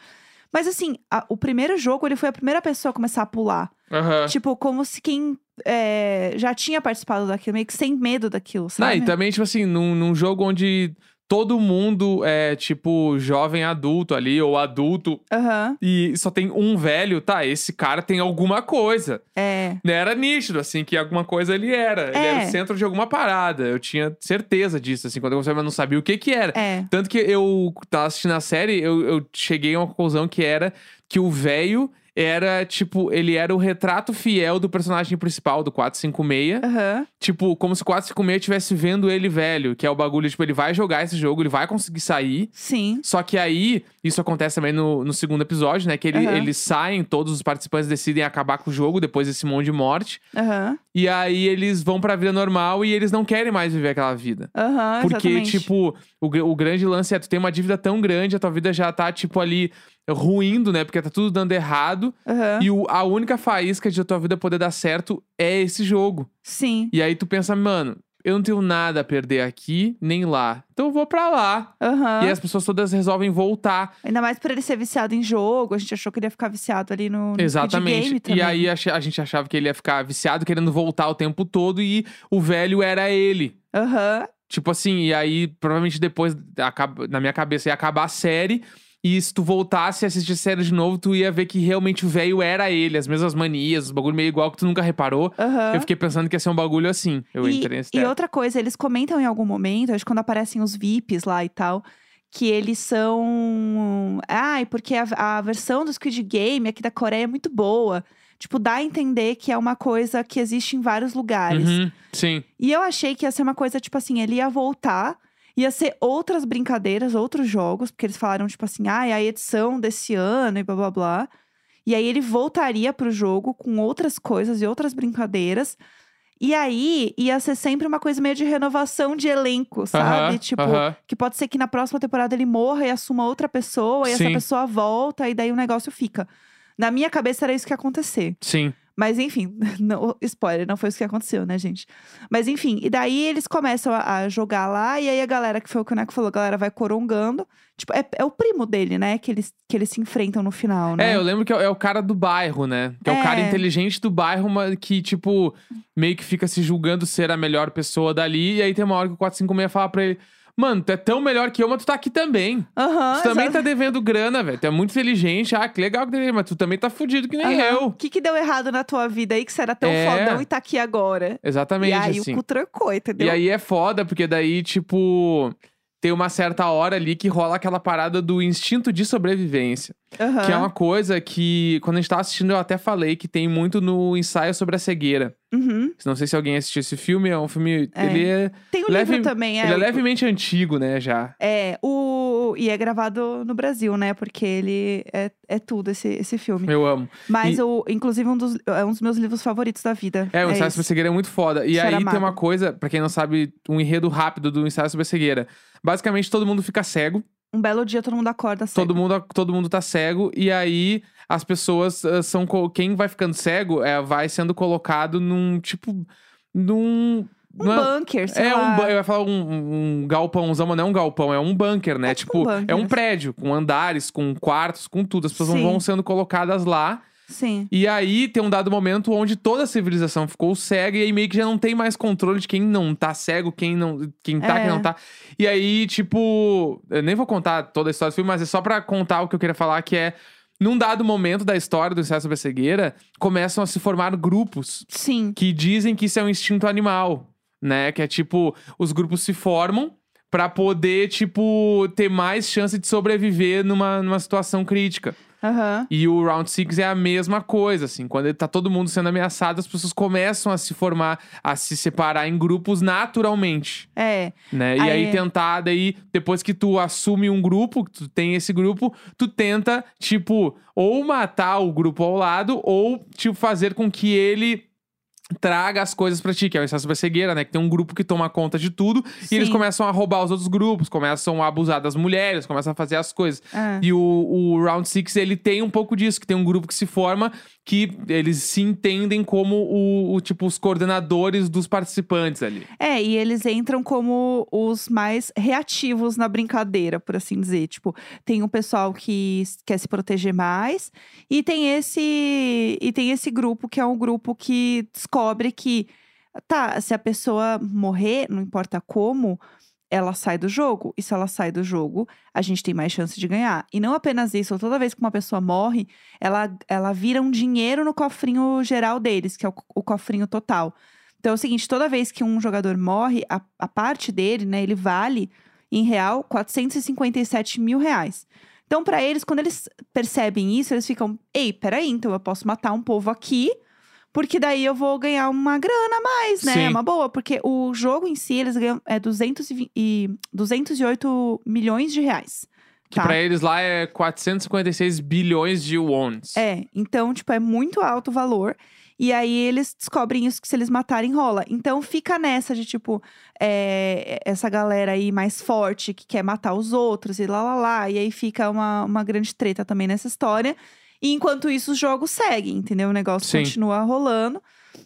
Mas assim, a- o primeiro jogo, ele foi a primeira pessoa a começar a pular. Aham. Tipo, como se quem é, já tinha participado daquilo, meio que sem medo daquilo, Não, sabe? e também, tipo assim, num, num jogo onde todo mundo é, tipo, jovem adulto ali, ou adulto, Aham, e só tem um velho, tá, esse cara tem alguma coisa. é. Era nítido, assim, que alguma coisa ele era. Ele era É. o centro de alguma parada. Eu tinha certeza disso, assim, quando eu comecei, mas não sabia o que que era. É. Tanto que eu tava assistindo a série, eu, eu cheguei a uma conclusão que era que o velho era, tipo, ele era o retrato fiel do personagem principal do 456. Aham. Tipo, como se o 456 estivesse vendo ele velho, que é o bagulho, tipo, ele vai jogar esse jogo, ele vai conseguir sair. Sim. Só que aí, isso acontece também no, no segundo episódio, né? Que ele, Aham. eles saem, todos os participantes decidem acabar com o jogo depois desse monte de morte. Aham. E aí eles vão pra vida normal e eles não querem mais viver aquela vida. Aham. Porque, exatamente. tipo, o, o grande lance é tu tem uma dívida tão grande, a tua vida já tá, tipo, ali ruindo, né? Porque tá tudo dando errado. Aham. E o- a única faísca de a tua vida poder dar certo é esse jogo. Sim. E aí tu pensa, mano, eu não tenho nada a perder aqui, nem lá. Então eu vou pra lá. Aham. E as pessoas todas resolvem voltar. Ainda mais por ele ser viciado em jogo, a gente achou que ele ia ficar viciado ali no, no Exatamente. E aí a, a gente achava que ele ia ficar viciado, querendo voltar o tempo todo, e o velho era ele. Aham. Tipo assim, e aí provavelmente depois, na minha cabeça, ia acabar a série. E se tu voltasse a assistir a série de novo, tu ia ver que realmente o velho era ele, as mesmas manias, os bagulho meio igual que tu nunca reparou. Aham. Eu fiquei pensando que ia ser um bagulho assim. Eu e, entrei nesse e outra coisa, eles comentam em algum momento, acho que quando aparecem os VIPs lá e tal, que eles são. Ai, porque a, a versão do Squid Game aqui da Coreia é muito boa. Tipo, dá a entender que é uma coisa que existe em vários lugares. Uhum, sim. E eu achei que ia ser uma coisa, tipo assim, ele ia voltar, ia ser outras brincadeiras, outros jogos, porque eles falaram, tipo assim, ah, é a edição desse ano e blá blá blá. E aí ele voltaria pro jogo com outras coisas e outras brincadeiras. E aí ia ser sempre uma coisa meio de renovação de elenco, sabe? Aham, tipo, aham. que pode ser que na próxima temporada ele morra e assuma outra pessoa, e essa Sim. pessoa volta, e daí o negócio fica. Na minha cabeça era isso que ia acontecer. Sim. Mas enfim, não, spoiler, não foi isso que aconteceu, né, gente? Mas enfim, e daí eles começam a, a jogar lá, e aí a galera, que foi o que o Neco falou, a galera vai corongando. Tipo, é, é o primo dele, né, que eles, que eles se enfrentam no final, né? É, eu lembro que é o- é o cara do bairro, né? Que é, o cara É. inteligente do bairro, mas que, tipo, meio que fica se julgando ser a melhor pessoa dali. E aí tem uma hora que o 456 fala pra ele: Mano, tu é tão melhor que eu, mas tu tá aqui também. Aham, tu também exato. tá devendo grana, velho. Tu é muito inteligente. Ah, que legal que devendo, mas tu também tá fudido que nem Aham. eu. O que, que deu errado na tua vida aí que você era tão É. fodão e tá aqui agora? Exatamente, e aí assim. o cu trancou, entendeu? E aí é foda, porque daí, tipo, tem uma certa hora ali que rola aquela parada do instinto de sobrevivência. Aham. Que é uma coisa que, quando a gente tava assistindo, eu até falei que tem muito no ensaio sobre a cegueira. Uhum. Não sei se alguém assistiu esse filme, é um filme. É. Ele é. Tem o Leve- livro também, é. ele é levemente antigo, né, já. É, o... E é gravado no Brasil, né? Porque ele é, é tudo, esse, esse filme. Eu amo. Mas, E- o, inclusive, um dos, é um dos meus livros favoritos da vida. É, o ensaio esse. sobre a cegueira é muito foda. E aí tem uma coisa, pra quem não sabe, um enredo rápido do ensaio sobre a cegueira. Basicamente, todo mundo fica cego. Um belo dia todo mundo acorda cego. Todo mundo, todo mundo tá cego, e aí as pessoas ah, são. Quem vai ficando cego é, vai sendo colocado num tipo. num. Um não é- bunker, sei É lá. um, eu ia falar um, um galpãozão, mas não é um galpão, é um bunker, né? É tipo tipo, um bunker, é um prédio com andares, com quartos, com tudo. As pessoas Sim. vão sendo colocadas lá. Sim. E aí tem um dado momento onde toda a civilização ficou cega e aí meio que já não tem mais controle de quem não tá cego, quem não, quem tá, É. quem não tá. E aí, tipo, eu nem vou contar toda a história do filme, mas é só pra contar o que eu queria falar, que é num dado momento da história do ensaio sobre a cegueira, começam a se formar grupos Sim. que dizem que isso é um instinto animal, né? Que é tipo, os grupos se formam pra poder, tipo, ter mais chance de sobreviver numa, numa situação crítica. Aham. E o Round Six é a mesma coisa, assim. Quando tá todo mundo sendo ameaçado, as pessoas começam a se formar, a se separar em grupos naturalmente, É. né? E Aí aí tentar, daí, depois que tu assume um grupo, que tu tem esse grupo, tu tenta, tipo, ou matar o grupo ao lado, ou, tipo, fazer com que ele traga as coisas pra ti, que é o ensaio sobre a cegueira, né? Que tem um grupo que toma conta de tudo e eles Sim. começam a roubar os outros grupos, começam a abusar das mulheres, começam a fazer as coisas. É. E o, o Round Six ele tem um pouco disso, que tem um grupo que se forma que eles se entendem como o, o, tipo os coordenadores dos participantes ali. É, e eles entram como os mais reativos na brincadeira, por assim dizer. Tipo, tem um pessoal que quer se proteger mais, e tem esse e tem esse grupo que é um grupo que descobre que tá, se a pessoa morrer, não importa como, ela sai do jogo. E se ela sai do jogo, a gente tem mais chance de ganhar. E não apenas isso, toda vez que uma pessoa morre, ela, ela vira um dinheiro no cofrinho geral deles, que é o, o cofrinho total. Então é o seguinte, toda vez que um jogador morre, a, a parte dele, né, ele vale, em real, 457 mil reais. Então, para eles, quando eles percebem isso, eles ficam, ei, peraí, então eu posso matar um povo aqui, porque daí eu vou ganhar uma grana a mais, né? Sim. É uma boa, porque o jogo em si, eles ganham é 220 e 208 milhões de reais. Que tá? pra eles lá é 456 bilhões de wons. É, então, tipo, é muito alto o valor. E aí eles descobrem isso que se eles matarem, rola. Então fica nessa de, tipo, é, essa galera aí mais forte que quer matar os outros e lá lá lá. E aí fica uma, uma grande treta também nessa história. E enquanto isso, os jogos seguem, entendeu? O negócio Sim. continua rolando.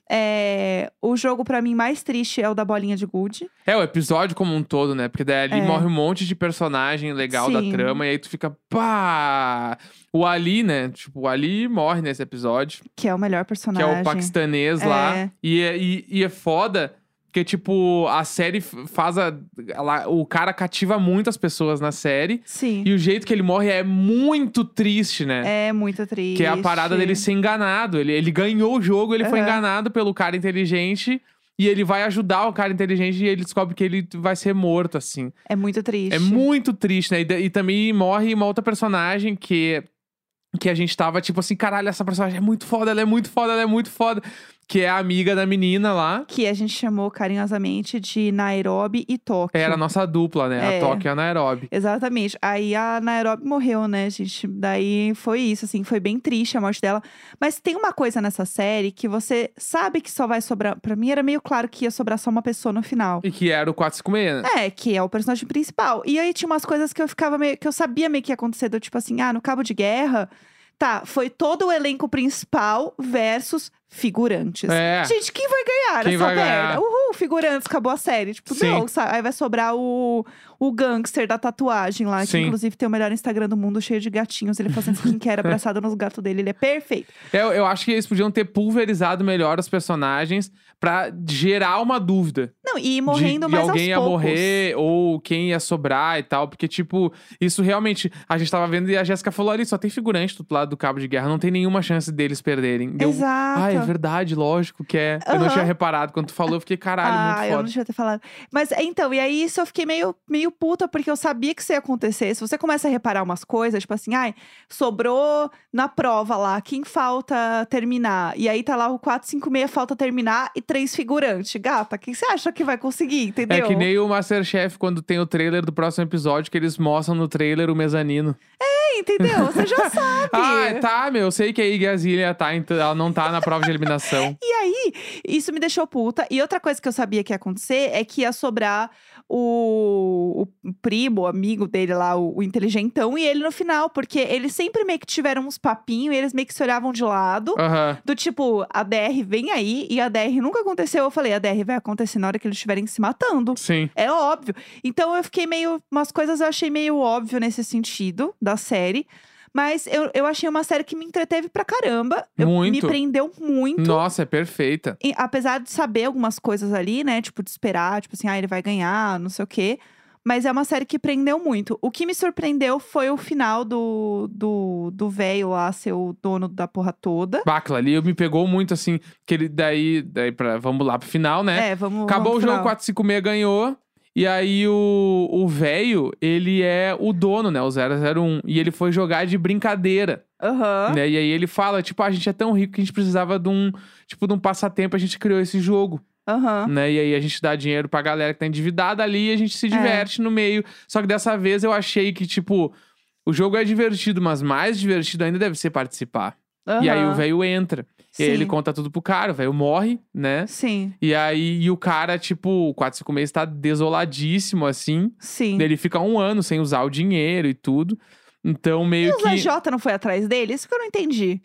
É, o jogo, pra mim, mais triste é o da bolinha de gude. É, o episódio como um todo, né? Porque daí ali É. morre um monte de personagem legal da Sim. trama e aí tu fica, pá! O Ali, né? Tipo, o Ali morre nesse episódio. Que é o melhor Que personagem. é o paquistanês lá. É. E, é- e, e é foda porque, tipo, a série faz a. ela- o cara cativa muito as pessoas na série. Sim. E o jeito que ele morre é muito triste, né? É muito triste. que é a parada dele ser enganado. Ele, ele ganhou o jogo, ele foi Aham. enganado pelo cara inteligente. E ele vai ajudar o cara inteligente e ele descobre que ele vai ser morto, assim. É muito triste. É muito triste, né? E, e também morre uma outra personagem que. Que a gente tava tipo assim, caralho, essa personagem é muito foda, ela é muito foda, ela é muito foda. Que é a amiga da menina lá. Que a gente chamou carinhosamente de Nairobi e Tóquio. Era a nossa dupla, né? É. A Tóquio e a Nairobi. Exatamente. Aí a Nairobi morreu, né, gente? Daí foi isso, assim, foi bem triste a morte dela. Mas tem uma coisa nessa série que você sabe que só vai sobrar. Pra mim era meio claro que ia sobrar só uma pessoa no final. E que era o 456, né? É, que é o personagem principal. E aí tinha umas coisas que eu ficava meio. que eu sabia meio que ia acontecer, do tipo assim, ah, no Cabo de Guerra. Tá, foi todo o elenco principal versus figurantes. É. Gente, quem vai ganhar Quem nessa vai merda? ganhar? Uhul, figurantes, acabou a série. Tipo, Sim. não, sa- aí vai sobrar o, o gangster da tatuagem lá, que Sim. inclusive tem o melhor Instagram do mundo, cheio de gatinhos. Ele fazendo skincare abraçado nos gatos dele. Ele é perfeito. Eu, eu acho que eles podiam ter pulverizado melhor os personagens pra gerar uma dúvida. Não, e ir de- morrendo de, mais alguém ia aos poucos. morrer ou quem ia sobrar e tal. Porque, tipo, isso realmente. A gente tava vendo e a Jéssica falou ali: só tem figurante do lado do cabo de guerra, não tem nenhuma chance deles perderem. Deu, Exato. Ah, é verdade, lógico que é. Eu não tinha reparado. Quando tu falou, eu fiquei, caralho, ah, muito eu não foda. devia ter falado. Mas então, e aí isso eu fiquei meio, meio puta, porque eu sabia que isso ia acontecer. Se você começa a reparar umas coisas, tipo assim, ai, sobrou na prova lá, quem falta terminar? E aí tá lá o 456 falta terminar e três figurantes. Gata, quem você acha que vai conseguir, entendeu? É que nem o Masterchef quando tem o trailer do próximo episódio, que eles mostram no trailer o mezanino. É, entendeu? Você já sabe. Ah, tá, meu. Eu sei que a Iggy Azalea tá, ela não tá na prova de eliminação. E aí, isso me deixou puta. E outra coisa que eu sabia que ia acontecer é que ia sobrar o, o primo, o amigo dele lá, o, o inteligentão, e ele no final, porque eles sempre meio que tiveram uns papinhos e eles meio que se olhavam de lado. Aham. Do tipo, a DR vem aí e a DR nunca aconteceu. Eu falei, a DR vai acontecer na hora que eles estiverem se matando. Sim. É óbvio. Então eu fiquei meio. Umas coisas eu achei meio óbvio nesse sentido da série. Mas eu, eu achei uma série que me entreteve pra caramba. Eu- Me Muito. prendeu muito. Nossa, é perfeita. E apesar de saber algumas coisas ali, né? Tipo, de esperar, tipo assim, ah, ele vai ganhar, não sei o quê. Mas é uma série que prendeu muito. O que me surpreendeu foi o final do do do velho lá ser o dono da porra toda. Bacla ali me pegou muito assim, que ele daí, daí pra, vamos lá pro final, né? É, vamos. Acabou vamos o jogo, final. 456 ganhou. E aí o velho, ele é o dono, né? O 001. E ele foi jogar de brincadeira, Aham. né? E aí ele fala, tipo, "Ah, a gente é tão rico que a gente precisava de um, tipo, de um passatempo, a gente criou esse jogo, Aham. né? E aí a gente dá dinheiro pra galera que tá endividada ali e a gente se diverte no meio. Só que dessa vez eu achei que, tipo, o jogo é divertido, mas mais divertido ainda deve ser participar. E aí o velho entra. E Sim. ele conta tudo pro cara, o velho morre, né? Sim, E aí, e o cara, tipo, o 456 tá desoladíssimo, assim. sim. Ele fica um ano sem usar o dinheiro e tudo. Então, E meio os que. AJ não foi atrás dele? Isso que eu não entendi.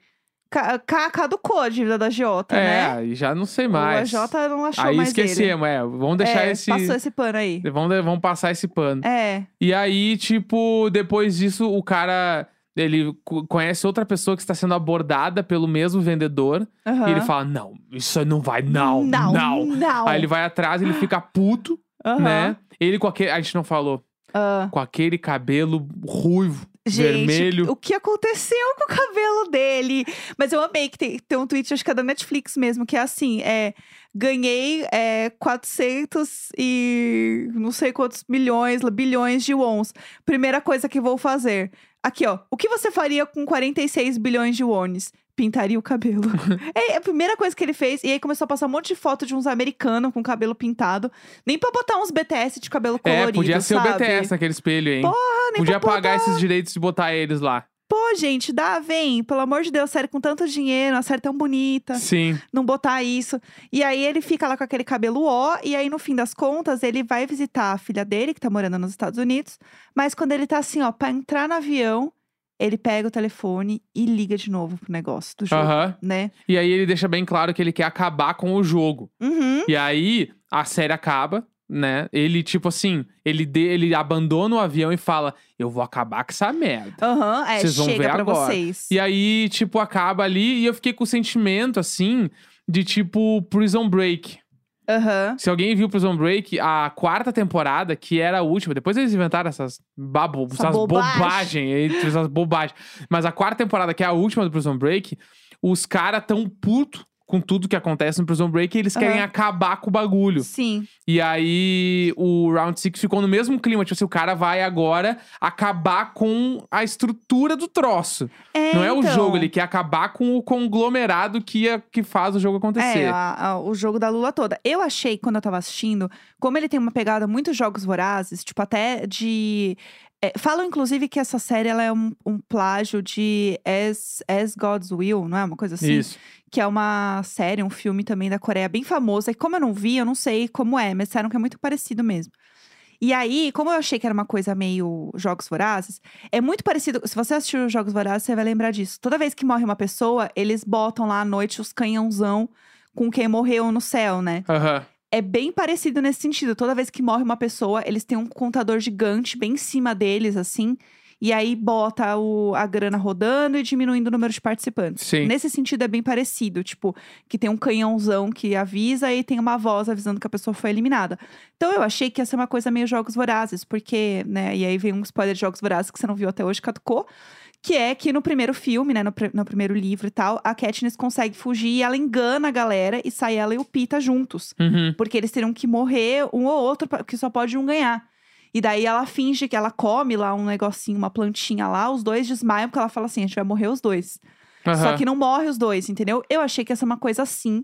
Ca- Caducou a dívida da Jota, É, né? aí já não sei mais. O AJ não achou aí mais esquecemos, é. Vamos deixar é, esse. Passou esse pano aí. Vamos, vamos passar esse pano. É. E aí, tipo, depois disso, o cara. Ele co- conhece outra pessoa que está sendo abordada pelo mesmo vendedor. aham. E ele fala: Não, isso não vai, não, Não, não. não. Aí ele vai atrás, ele fica puto, Aham. né? Ele com aquele. A gente não falou. Ah. Com aquele cabelo ruivo, Gente, vermelho. o que aconteceu com o cabelo dele? Mas eu amei que tem, tem um tweet, acho que é da Netflix mesmo, que é assim: é, ganhei é, 400 e não sei quantos milhões, bilhões de wons. Primeira coisa que vou fazer. Aqui, ó. O que você faria com 46 bilhões de wones? Pintaria o cabelo. é a primeira coisa que ele fez. E aí começou a passar um monte de foto de uns americanos com cabelo pintado. Nem pra botar uns BTS de cabelo colorido, É, podia ser sabe? o BTS naquele espelho, hein? Porra, nem podia pra pagar esses direitos de botar eles lá. Pô, gente, dá, vem. Pelo amor de Deus, série com tanto dinheiro, uma série tão bonita. Sim. Não botar isso. E aí ele fica lá com aquele cabelo ó. E aí, no fim das contas, ele vai visitar a filha dele, que tá morando nos Estados Unidos. Mas quando ele tá assim, ó, pra entrar no avião, ele pega o telefone e liga de novo pro negócio do jogo, Aham. né? E aí ele deixa bem claro que ele quer acabar com o jogo. Uhum. E aí a série acaba, né? Ele, tipo assim, ele, de, ele abandona o avião e fala: Eu vou acabar com essa merda. Aham, é, Vocês vão ver pra agora. vocês. E aí, tipo, acaba ali e eu fiquei com o sentimento, assim, de tipo Prison Break. Aham. Se alguém viu Prison Break, a quarta temporada, que era a última, depois eles inventaram essas, babo, Essa essas bobagens, essas bobagens. Mas a quarta temporada, que é a última do Prison Break, os caras tão puto com tudo que acontece no Prison Break eles querem Aham. acabar com o bagulho. Sim. E aí o Round Six ficou no mesmo clima, tipo assim, o cara vai agora acabar com a estrutura do troço. É, Não é o então. jogo, ele quer acabar com o conglomerado que, é, que faz o jogo acontecer. É, a- a- o jogo da Lula toda. Eu achei, quando eu tava assistindo, como ele tem uma pegada muito jogos vorazes, tipo, até de. É, falam, inclusive, que essa série ela é um, um plágio de As, As God's Will, não é? Uma coisa assim? Isso. Que é uma série, um filme também da Coreia bem famosa. E como eu não vi, eu não sei como é, mas disseram que é muito parecido mesmo. E aí, como eu achei que era uma coisa meio Jogos Vorazes, é muito parecido. Se você assistiu os Jogos Vorazes, você vai lembrar disso. Toda vez que morre uma pessoa, eles botam lá à noite os canhãozão com quem morreu no céu, né? Aham. É bem parecido nesse sentido. Toda vez que morre uma pessoa, eles têm um contador gigante bem em cima deles, assim. E aí bota o- a grana rodando e diminuindo o número de participantes. Sim. Nesse sentido é bem parecido, tipo, que tem um canhãozão que avisa e tem uma voz avisando que a pessoa foi eliminada. Então eu achei que ia ser uma coisa meio jogos vorazes, porque, né, e aí vem um spoiler de jogos vorazes que você não viu até hoje, caducou. Que é que no primeiro filme, né, no, pr- no primeiro livro e tal, a Katniss consegue fugir e ela engana a galera e sai ela e o Pita juntos. Uhum. Porque eles teriam que morrer um ou outro, que só pode um ganhar. E daí ela finge que ela come lá um negocinho, uma plantinha lá, os dois desmaiam, porque ela fala assim: a gente vai morrer os dois. Só Aham. que não morre os dois, entendeu? Eu achei que ia ser uma coisa assim.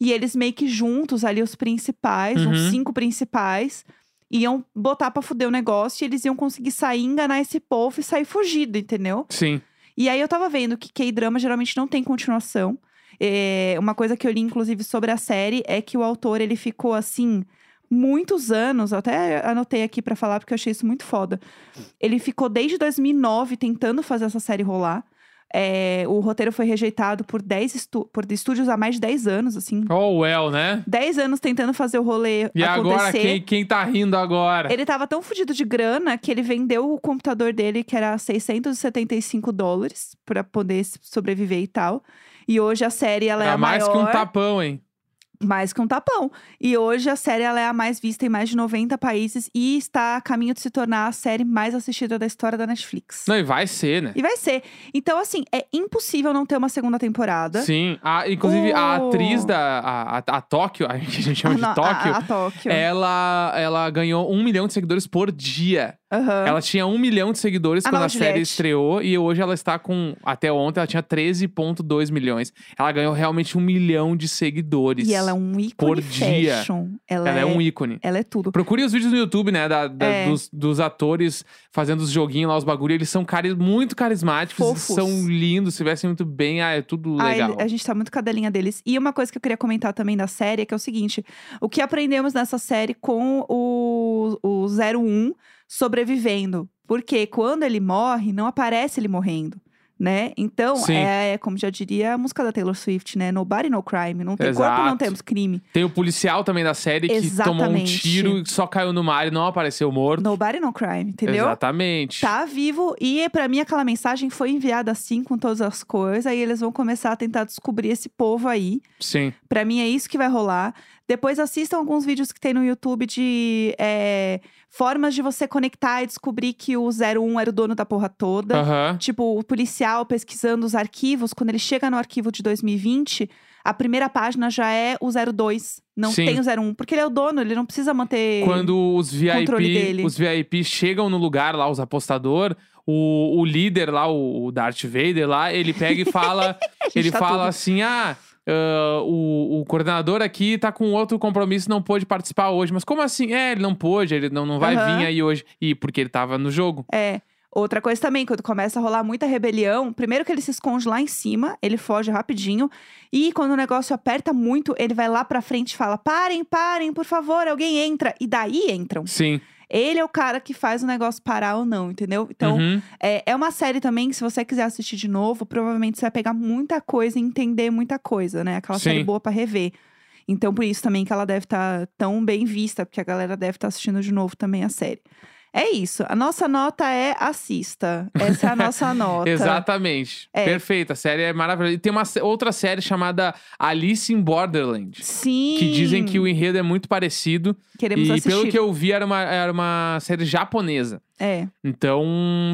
E eles meio que juntos ali, os principais, Uhum. uns cinco principais, iam botar pra fuder o negócio e eles iam conseguir sair, enganar esse povo e sair fugido, entendeu? Sim. E aí eu tava vendo que K-drama geralmente não tem continuação. É, uma coisa que eu li, inclusive, sobre a série é que o autor ele ficou assim. Muitos anos, até anotei aqui pra falar porque eu achei isso muito foda. Ele ficou desde 2009 tentando fazer essa série rolar. É, o roteiro foi rejeitado por 10 estu por estúdios há mais de 10 anos, assim. Oh, well, né? 10 anos tentando fazer o rolê E agora, acontecer. quem, quem tá rindo agora? Ele tava tão fudido de grana que ele vendeu o computador dele, que era 675 dólares, pra poder sobreviver e tal. E hoje a série, ela é a mais maior... que um tapão, hein? Mais que um tapão. E hoje a série, ela é a mais vista em mais de 90 países. E está a caminho de se tornar a série mais assistida da história da Netflix. Não, e vai ser, né? E vai ser. Então, assim, é impossível não ter uma segunda temporada. Sim. A, inclusive, a O- atriz da. A, a, a Tóquio, a que a gente chama Ah, de a- Tóquio, A, a Tóquio. ela, ela ganhou um milhão de seguidores por dia. Aham. Ela tinha um milhão de seguidores A quando a nova série Juliette. estreou. E hoje ela está com. Até ontem ela tinha 13,2 milhões. Ela ganhou realmente um milhão de seguidores. E ela é um ícone Por dia. Ela, Ela é é, um ícone. ela é tudo. Procure os vídeos no YouTube, né? da- da- É. dos, dos atores fazendo os joguinhos lá, os bagulho. Eles são cari muito carismáticos, Fofos. são lindos, se vestem muito bem. Ah, é tudo Ah, legal. ele- a gente tá muito cadelinha deles. E uma coisa que eu queria comentar também da série é que é o seguinte: o que aprendemos nessa série com o, o 01 sobrevivendo. Porque quando ele morre, não aparece ele morrendo. Né? Então, Sim. é como já diria a música da Taylor Swift, né? Nobody no crime. Não tem corpo, não Exato. temos crime. Tem o policial também da série que tomou um tiro e só caiu no mar e não apareceu morto. Nobody no crime, entendeu? Exatamente. Tá vivo e pra mim aquela mensagem foi enviada assim com todas as coisas. Aí eles vão começar a tentar descobrir esse povo aí. Sim. Pra mim é isso que vai rolar. Depois assistam alguns vídeos que tem no YouTube de é, formas de você conectar e descobrir que o 01 era o dono da porra toda. Aham. Tipo, o policial pesquisando os arquivos, quando ele chega no arquivo de 2020, a primeira página já é o 02. Não Sim. tem o 01. Porque ele é o dono, ele não precisa manter. Quando os VIP, dele. os VIP chegam no lugar lá, os apostador, o, o líder lá, o, Darth Vader lá, ele pega e fala, ele tá fala tudo. assim, ah, ah, o, o coordenador aqui tá com outro compromisso, não pôde participar hoje. Mas como assim? É, ele não pôde, ele não, não vai Aham. vir aí hoje. E porque ele tava no jogo. É. Outra coisa também, quando começa a rolar muita rebelião, primeiro que ele se esconde lá em cima, ele foge rapidinho. E quando o negócio aperta muito, ele vai lá pra frente e fala: parem, parem, por favor, alguém entra. E daí entram. Sim. Ele é o cara que faz o negócio parar ou não, entendeu? Então, Uhum. é, é uma série também que, se você quiser assistir de novo, provavelmente você vai pegar muita coisa e entender muita coisa, né? Aquela série Sim. boa pra rever. Então, por isso também que ela deve estar tão bem vista, porque a galera deve estar assistindo de novo também a série. É isso. A nossa nota é assista. Essa é a nossa nota. Exatamente. É. Perfeito. A série é maravilhosa. E tem uma outra série chamada Alice in Borderland. Sim. Que dizem que o enredo é muito parecido. Queremos e assistir. pelo que eu vi, era uma, era uma série japonesa. É. Então,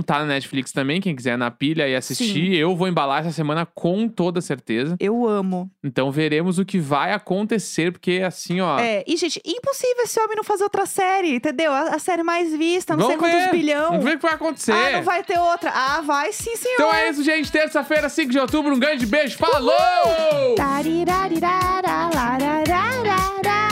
tá na Netflix também, quem quiser na pilha e assistir. Eu vou embalar essa semana com toda certeza. Eu amo. Então, veremos o que vai acontecer, porque assim, ó. É. E, gente, impossível esse homem não fazer outra série, entendeu? A, a série mais vista, não vamos sei quantos ver. bilhão. Vamos ver o que vai acontecer. Ah, não vai ter outra. Ah, vai sim, senhor. Então é isso, gente. Terça-feira, 5 de outubro. Um grande beijo. Falou! Larará.